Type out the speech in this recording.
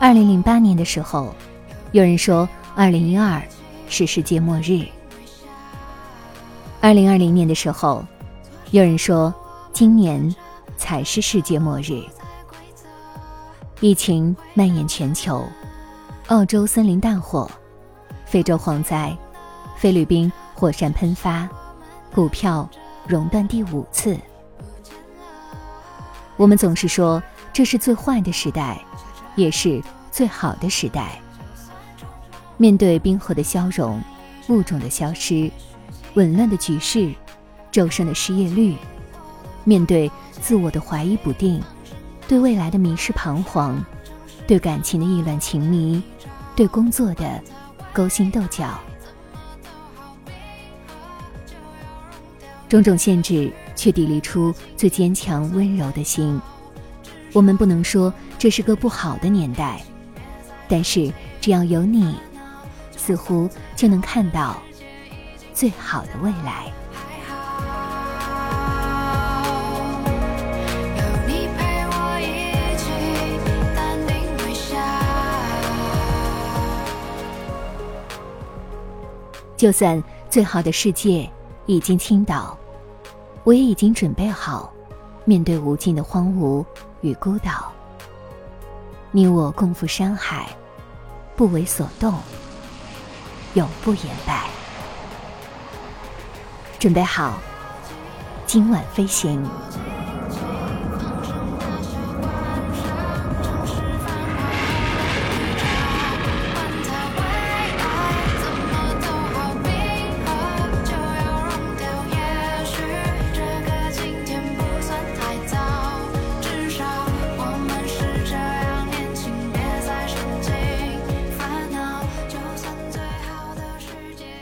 二零零八年的时候，有人说二零一二是世界末日。二零二零年的时候，有人说今年才是世界末日。疫情蔓延全球，澳洲森林大火，非洲蝗灾，菲律宾火山喷发，股票熔断第五次。我们总是说这是最坏的时代。也是最好的时代。面对冰河的消融、物种的消失、紊乱的局势、骤升的失业率，面对自我的怀疑不定、对未来的迷失彷徨、对感情的意乱情迷、对工作的勾心斗角，种种限制却砥砺出最坚强温柔的心。我们不能说这是个不好的年代，但是只要有你，似乎就能看到最好的未来。就算最好的世界已经倾倒，我也已经准备好面对无尽的荒芜。与孤岛，你我共赴山海，不为所动，永不言败。准备好，今晚飞行。